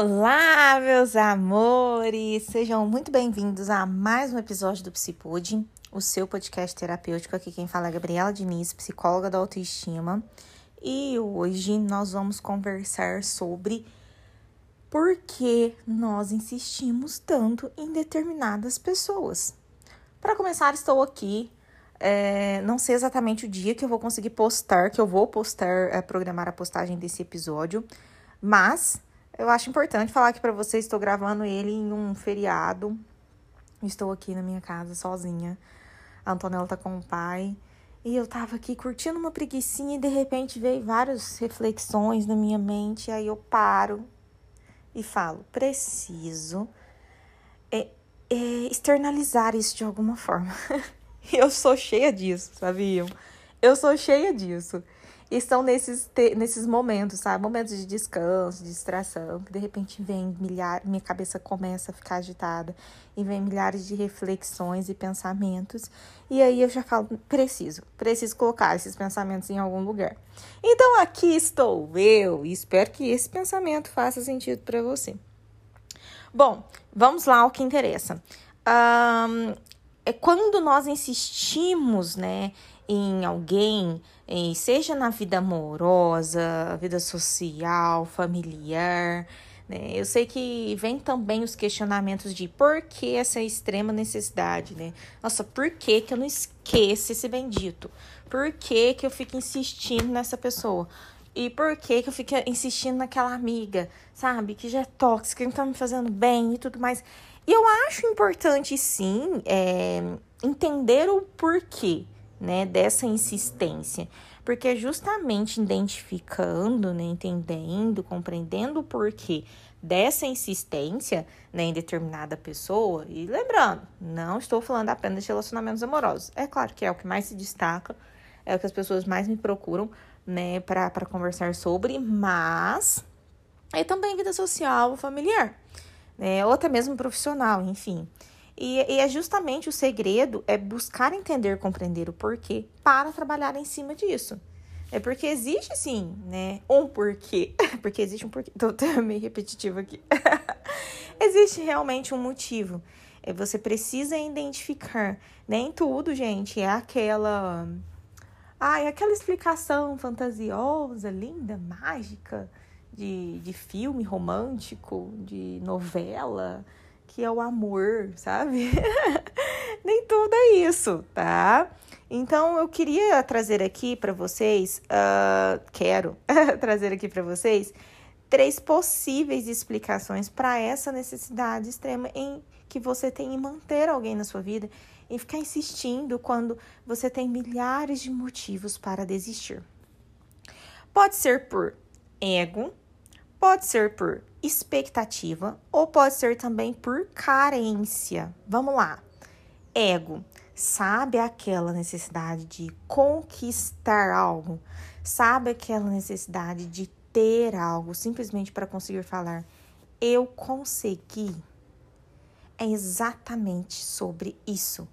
Olá, meus amores! Sejam muito bem-vindos a mais um episódio do Psipod, o seu podcast terapêutico. Aqui quem fala é Gabriela Diniz, psicóloga da autoestima. E hoje nós vamos conversar sobre por que nós insistimos tanto em determinadas pessoas. Para começar, estou aqui. É, não sei exatamente o dia que eu vou conseguir postar, que eu vou postar, é, programar a postagem desse episódio, mas eu acho importante falar aqui para vocês, estou gravando ele em um feriado. Estou aqui na minha casa sozinha. A Antonella tá com o pai. E eu tava aqui curtindo uma preguiçinha e de repente veio várias reflexões na minha mente. Aí eu paro e falo: preciso é, é, externalizar isso de alguma forma. e eu sou cheia disso, sabiam? Eu sou cheia disso estão nesses, nesses momentos, sabe? Momentos de descanso, de distração, que de repente vem milhares, minha cabeça começa a ficar agitada e vem milhares de reflexões e pensamentos. E aí eu já falo, preciso, preciso colocar esses pensamentos em algum lugar. Então aqui estou eu e espero que esse pensamento faça sentido para você. Bom, vamos lá ao que interessa. Um, é quando nós insistimos, né, em alguém, seja na vida amorosa, vida social, familiar. Né? Eu sei que vem também os questionamentos de por que essa extrema necessidade, né? Nossa, por que, que eu não esqueço esse bendito? Por que, que eu fico insistindo nessa pessoa? E por que, que eu fico insistindo naquela amiga, sabe? Que já é tóxica, que não tá me fazendo bem e tudo mais. E eu acho importante, sim, é, entender o porquê né, dessa insistência, porque justamente identificando, né, entendendo, compreendendo o porquê dessa insistência né, em determinada pessoa, e lembrando, não estou falando apenas de relacionamentos amorosos, é claro que é o que mais se destaca, é o que as pessoas mais me procuram né, para conversar sobre, mas é também vida social, familiar, né, ou até mesmo profissional, enfim. E, e, é justamente o segredo é buscar entender, compreender o porquê para trabalhar em cima disso. É porque existe sim, né, um porquê. Porque existe um porquê. Tô, meio repetitivo aqui. existe realmente um motivo. É, você precisa identificar. Nem tudo, gente, é aquela. Ai, aquela explicação fantasiosa, linda, mágica de, de filme romântico, de novela que é o amor, sabe? Nem tudo é isso, tá? Então eu queria trazer aqui para vocês, uh, quero trazer aqui para vocês três possíveis explicações para essa necessidade extrema em que você tem em manter alguém na sua vida e ficar insistindo quando você tem milhares de motivos para desistir. Pode ser por ego, pode ser por expectativa ou pode ser também por carência. Vamos lá. Ego. Sabe aquela necessidade de conquistar algo? Sabe aquela necessidade de ter algo simplesmente para conseguir falar eu consegui? É exatamente sobre isso,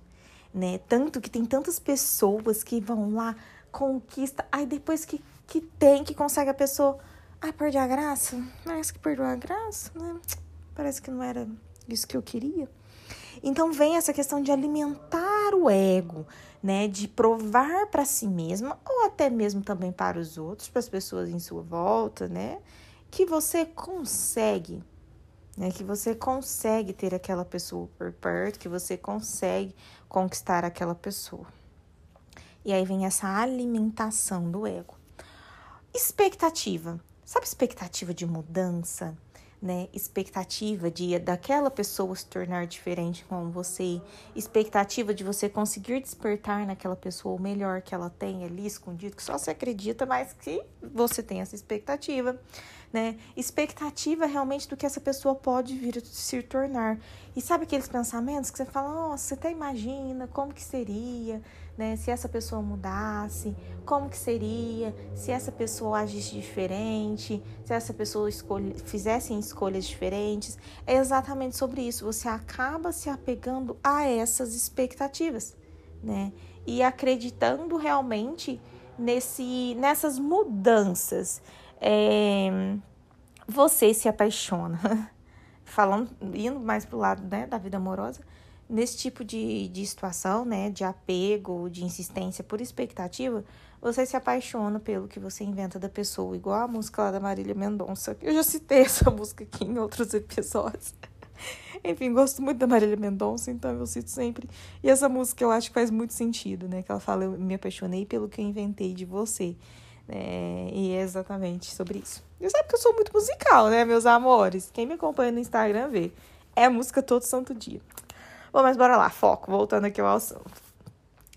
né? Tanto que tem tantas pessoas que vão lá, conquista, aí depois que, que tem, que consegue a pessoa Ai, perdi a graça? Parece que perdeu a graça, né? Parece que não era isso que eu queria. Então vem essa questão de alimentar o ego, né, de provar para si mesma ou até mesmo também para os outros, para as pessoas em sua volta, né, que você consegue, né, que você consegue ter aquela pessoa por perto, que você consegue conquistar aquela pessoa. E aí vem essa alimentação do ego. Expectativa. Sabe expectativa de mudança? Né? Expectativa de daquela pessoa se tornar diferente com você, expectativa de você conseguir despertar naquela pessoa o melhor que ela tem ali escondido, que só você acredita, mas que você tem essa expectativa, né? Expectativa realmente do que essa pessoa pode vir a se tornar. E sabe aqueles pensamentos que você fala, nossa, você até imagina como que seria, né? Se essa pessoa mudasse, como que seria? Se essa pessoa agisse diferente, se essa pessoa escolhe, fizesse escolhas diferentes, é exatamente sobre isso. Você acaba se apegando a essas expectativas, né? E acreditando realmente nesse, nessas mudanças. É, você se apaixona, falando, indo mais pro lado né, da vida amorosa, nesse tipo de, de situação, né, de apego, de insistência por expectativa, você se apaixona pelo que você inventa da pessoa, igual a música lá da Marília Mendonça. Eu já citei essa música aqui em outros episódios. Enfim, gosto muito da Marília Mendonça, então eu cito sempre. E essa música eu acho que faz muito sentido, né? Que ela fala: Eu me apaixonei pelo que eu inventei de você. É, e é exatamente sobre isso. E sabe que eu sou muito musical, né, meus amores? Quem me acompanha no Instagram vê. É música todo santo dia. Bom, mas bora lá, foco, voltando aqui ao assunto.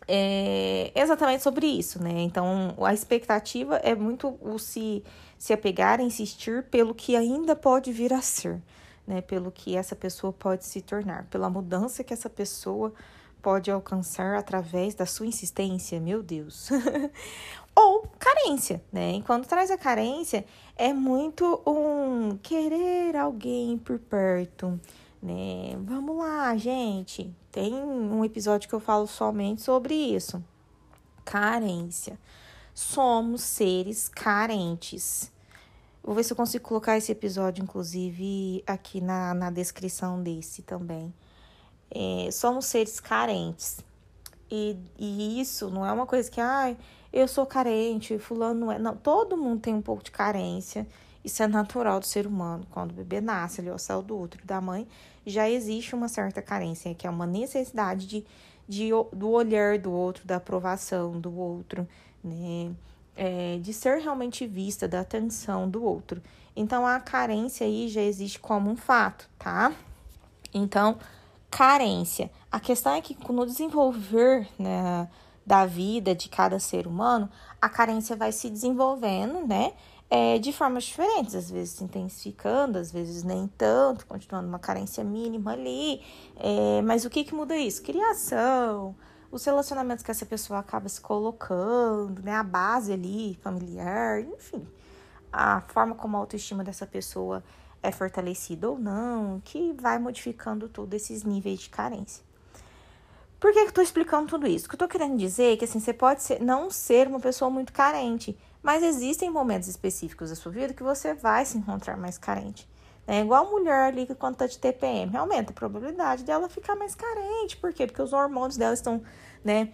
É exatamente sobre isso, né? Então, a expectativa é muito o se, se apegar, insistir pelo que ainda pode vir a ser, né? Pelo que essa pessoa pode se tornar, pela mudança que essa pessoa pode alcançar através da sua insistência, meu Deus. Ou carência, né? Enquanto traz a carência, é muito um querer alguém por perto, né? Vamos lá, gente. Tem um episódio que eu falo somente sobre isso. Carência. Somos seres carentes. Vou ver se eu consigo colocar esse episódio, inclusive, aqui na, na descrição desse também. É, somos seres carentes. E, e isso não é uma coisa que, ai, ah, eu sou carente, fulano é. Não, todo mundo tem um pouco de carência. Isso é natural do ser humano. Quando o bebê nasce, ele é o céu do útero da mãe, já existe uma certa carência, que é uma necessidade de, de, do olhar do outro, da aprovação do outro, né? É, de ser realmente vista, da atenção do outro. Então, a carência aí já existe como um fato, tá? Então, carência. A questão é que no desenvolver né, da vida de cada ser humano, a carência vai se desenvolvendo, né? É, de formas diferentes, às vezes se intensificando, às vezes nem tanto, continuando uma carência mínima ali. É, mas o que, que muda isso? Criação, os relacionamentos que essa pessoa acaba se colocando, né? A base ali, familiar, enfim. A forma como a autoestima dessa pessoa é fortalecida ou não, que vai modificando todos esses níveis de carência. Por que, eu tô explicando tudo isso? O que eu tô querendo dizer é que assim, você pode ser, não ser uma pessoa muito carente, mas existem momentos específicos da sua vida que você vai se encontrar mais carente. É igual a mulher ali que quando tá de TPM, aumenta a probabilidade dela ficar mais carente. Por quê? Porque os hormônios dela estão, né,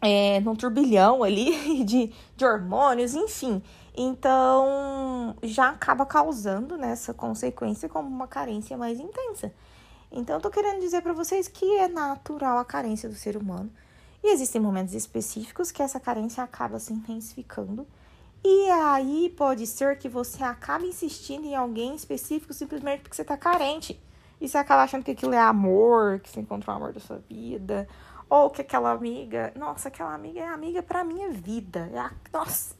é, num turbilhão ali de, de hormônios, enfim. Então, já acaba causando nessa consequência como uma carência mais intensa. Então, eu tô querendo dizer para vocês que é natural a carência do ser humano. E existem momentos específicos que essa carência acaba se intensificando. E aí pode ser que você acabe insistindo em alguém específico simplesmente porque você tá carente. E você acaba achando que aquilo é amor, que você encontrou o amor da sua vida. Ou que aquela amiga, nossa, aquela amiga é amiga pra minha vida. É a, nossa,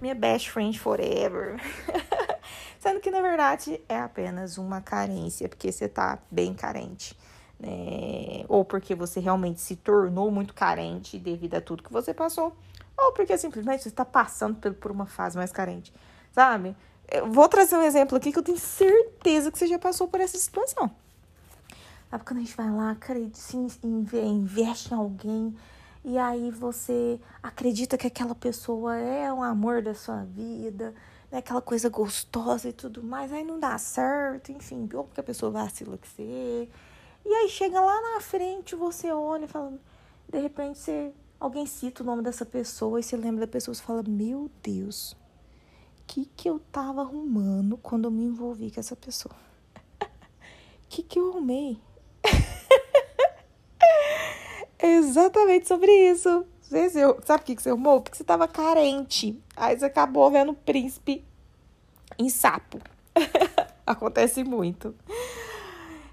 minha best friend forever. Sendo que na verdade é apenas uma carência, porque você tá bem carente. Né? Ou porque você realmente se tornou muito carente devido a tudo que você passou. Ou porque simplesmente você está passando por uma fase mais carente. Sabe? Eu vou trazer um exemplo aqui que eu tenho certeza que você já passou por essa situação. Sabe quando a gente vai lá, acredita, investe em alguém e aí você acredita que aquela pessoa é o amor da sua vida, né? aquela coisa gostosa e tudo mais, aí não dá certo, enfim, ou porque a pessoa vacila que você. E aí chega lá na frente, você olha e fala, de repente você, alguém cita o nome dessa pessoa e você lembra da pessoa e fala, meu Deus, o que que eu tava arrumando quando eu me envolvi com essa pessoa? O que que eu arrumei? É exatamente sobre isso. Sabe o que você arrumou? Porque você tava carente. Aí você acabou vendo o príncipe em sapo. Acontece muito.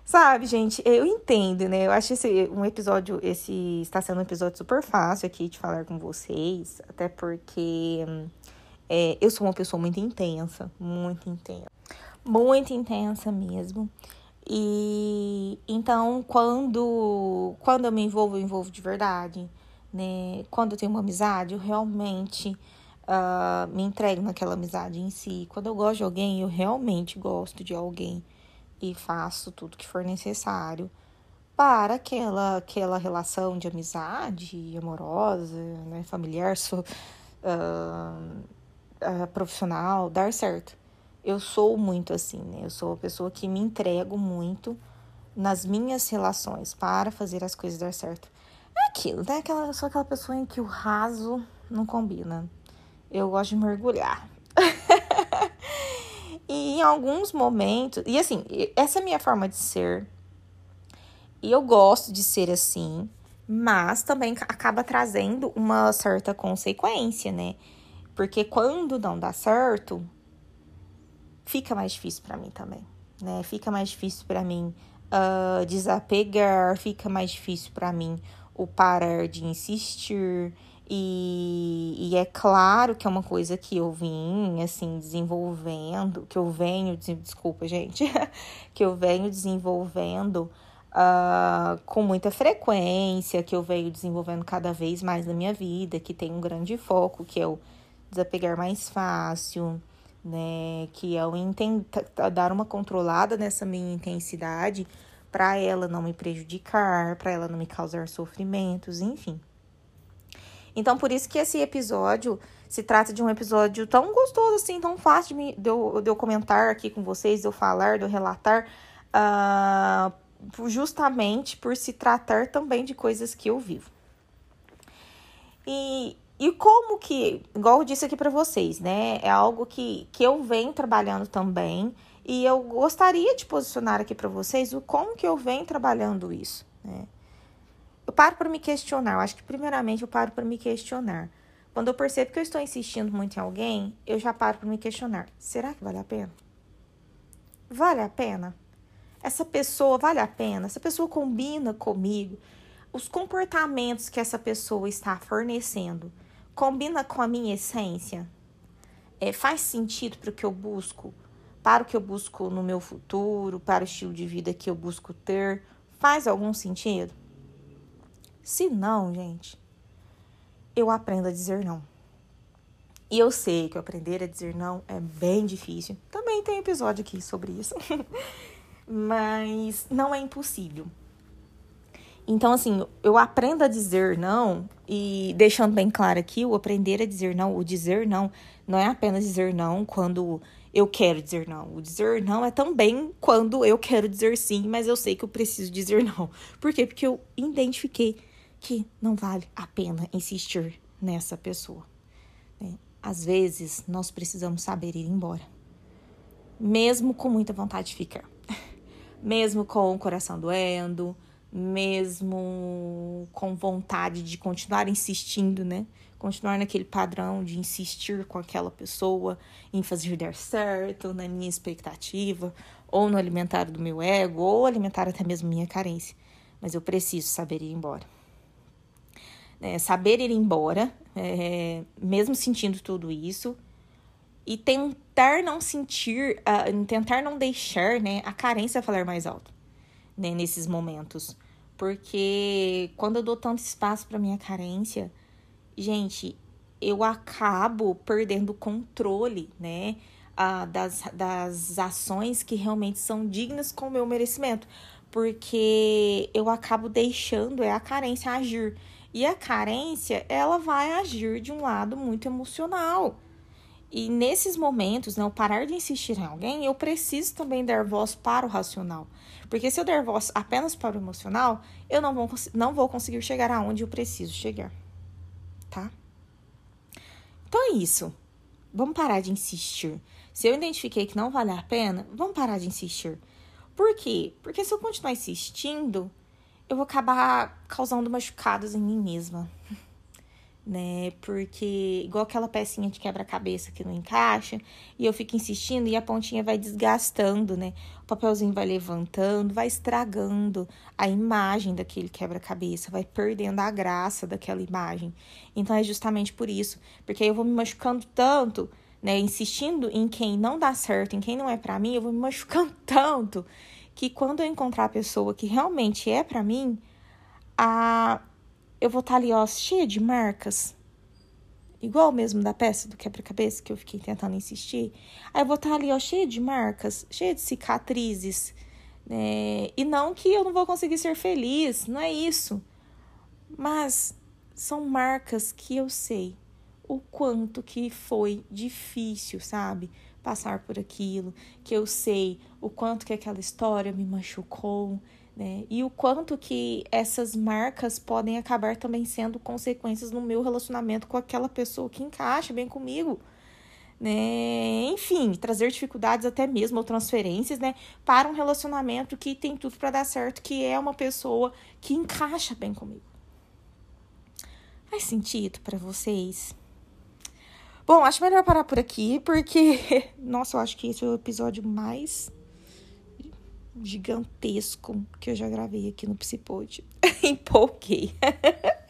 Sabe, gente, eu entendo, né? Eu acho esse um episódio, esse está sendo um episódio super fácil aqui de falar com vocês, até porque é, eu sou uma pessoa muito intensa, muito intensa, muito intensa mesmo. E então, quando, quando eu me envolvo, eu envolvo de verdade, né? Quando eu tenho uma amizade, eu realmente uh, me entrego naquela amizade em si. Quando eu gosto de alguém, eu realmente gosto de alguém e faço tudo que for necessário para aquela, aquela relação de amizade amorosa, né? familiar, so, uh, uh, profissional, dar certo eu sou muito assim, né? Eu sou a pessoa que me entrego muito nas minhas relações para fazer as coisas dar certo. Aquilo, né? Aquela, eu sou aquela pessoa em que o raso não combina. Eu gosto de mergulhar. e em alguns momentos, e assim, essa é a minha forma de ser. E eu gosto de ser assim, mas também acaba trazendo uma certa consequência, né? Porque quando não dá certo, fica mais difícil para mim também, né? Fica mais difícil para mim uh, desapegar, fica mais difícil para mim o parar de insistir. E, e, é claro que é uma coisa que eu vim, assim, desenvolvendo, que eu venho, desculpa, gente, que eu venho desenvolvendo uh, com muita frequência, que eu venho desenvolvendo cada vez mais na minha vida, que tem um grande foco, que é o desapegar mais fácil, né? Que é o dar uma controlada nessa minha intensidade para ela não me prejudicar, para ela não me causar sofrimentos, enfim. Então, por isso que esse episódio se trata de um episódio tão gostoso, assim, tão fácil de, me, de, eu, de eu comentar aqui com vocês, de eu falar, de eu relatar, uh, justamente por se tratar também de coisas que eu vivo. E, e como que, igual eu disse aqui para vocês, né? É algo que, que eu venho trabalhando também. E eu gostaria de posicionar aqui para vocês o como que eu venho trabalhando isso, né? Eu paro para me questionar. Eu acho que primeiramente eu paro para me questionar. Quando eu percebo que eu estou insistindo muito em alguém, eu já paro para me questionar. Será que vale a pena? Vale a pena? essa pessoa vale a pena? Essa pessoa combina comigo? Os comportamentos que essa pessoa está fornecendo combina com a minha essência? É, faz sentido para o que eu busco? Para o que eu busco no meu futuro? Para o estilo de vida que eu busco ter? Faz algum sentido? Se não, gente, eu aprendo a dizer não. E eu sei que aprender a dizer não é bem difícil. Também tem episódio aqui sobre isso. mas não é impossível. Então, assim, eu aprendo a dizer não, e deixando bem claro aqui, o aprender a dizer não, o dizer não, não é apenas dizer não quando eu quero dizer não. O dizer não é também quando eu quero dizer sim, mas eu sei que eu preciso dizer não. Por quê? Porque eu identifiquei que não vale a pena insistir nessa pessoa. Né? Às vezes, nós precisamos saber ir embora, mesmo com muita vontade de ficar mesmo com o coração doendo, mesmo com vontade de continuar insistindo, né? Continuar naquele padrão de insistir com aquela pessoa em fazer dar certo, na minha expectativa, ou no alimentar do meu ego, ou alimentar até mesmo minha carência. Mas eu preciso saber ir embora. É, saber ir embora, é, mesmo sentindo tudo isso, e tentar não sentir, uh, tentar não deixar né, a carência falar mais alto né, nesses momentos. Porque quando eu dou tanto espaço para minha carência, gente, eu acabo perdendo o controle, né? Das, das ações que realmente são dignas com o meu merecimento. Porque eu acabo deixando é a carência agir. E a carência, ela vai agir de um lado muito emocional. E nesses momentos, né, o parar de insistir em alguém, eu preciso também dar voz para o racional. Porque se eu der voz apenas para o emocional, eu não vou, não vou conseguir chegar aonde eu preciso chegar. Tá? Então é isso. Vamos parar de insistir. Se eu identifiquei que não vale a pena, vamos parar de insistir. Por quê? Porque se eu continuar insistindo, eu vou acabar causando machucados em mim mesma né? Porque igual aquela pecinha de quebra-cabeça que não encaixa, e eu fico insistindo e a pontinha vai desgastando, né? O papelzinho vai levantando, vai estragando a imagem daquele quebra-cabeça, vai perdendo a graça daquela imagem. Então é justamente por isso, porque aí eu vou me machucando tanto, né, insistindo em quem não dá certo, em quem não é para mim, eu vou me machucando tanto que quando eu encontrar a pessoa que realmente é para mim, a eu vou estar tá ali, ó, cheia de marcas. Igual mesmo da peça do quebra-cabeça que eu fiquei tentando insistir. Aí eu vou estar tá ali, ó, cheia de marcas, cheia de cicatrizes. Né? E não que eu não vou conseguir ser feliz, não é isso. Mas são marcas que eu sei o quanto que foi difícil, sabe? Passar por aquilo, que eu sei o quanto que aquela história me machucou, né? E o quanto que essas marcas podem acabar também sendo consequências no meu relacionamento com aquela pessoa que encaixa bem comigo. Né? Enfim, trazer dificuldades até mesmo ou transferências, né, para um relacionamento que tem tudo para dar certo, que é uma pessoa que encaixa bem comigo. Faz sentido para vocês? Bom, acho melhor parar por aqui, porque, nossa, eu acho que esse é o episódio mais gigantesco que eu já gravei aqui no Psipod. Empolguei.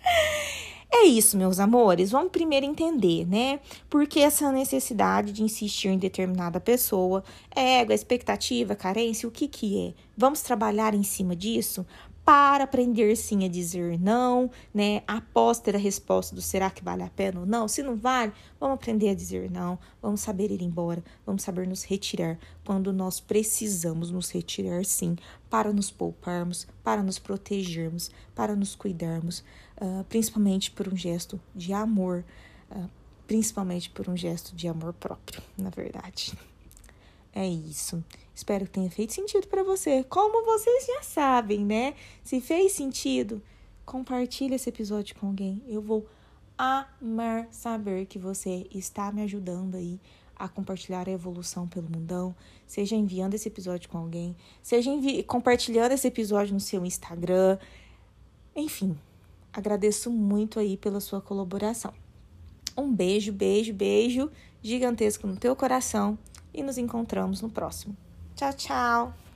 É isso, meus amores. Vamos primeiro entender, né? Porque essa necessidade de insistir em determinada pessoa, ego, expectativa, carência, o que que é? Vamos trabalhar em cima disso para aprender sim a dizer não, né? Após ter a resposta do será que vale a pena ou não? Se não vale, vamos aprender a dizer não, vamos saber ir embora, vamos saber nos retirar quando nós precisamos nos retirar sim, para nos pouparmos, para nos protegermos, para nos cuidarmos, uh, principalmente por um gesto de amor, uh, principalmente por um gesto de amor próprio, na verdade. É isso. Espero que tenha feito sentido para você. Como vocês já sabem, né? Se fez sentido, compartilhe esse episódio com alguém. Eu vou amar saber que você está me ajudando aí a compartilhar a evolução pelo mundão, seja enviando esse episódio com alguém, seja compartilhando esse episódio no seu Instagram. Enfim, agradeço muito aí pela sua colaboração. Um beijo, beijo, beijo gigantesco no teu coração e nos encontramos no próximo. Tchau, tchau!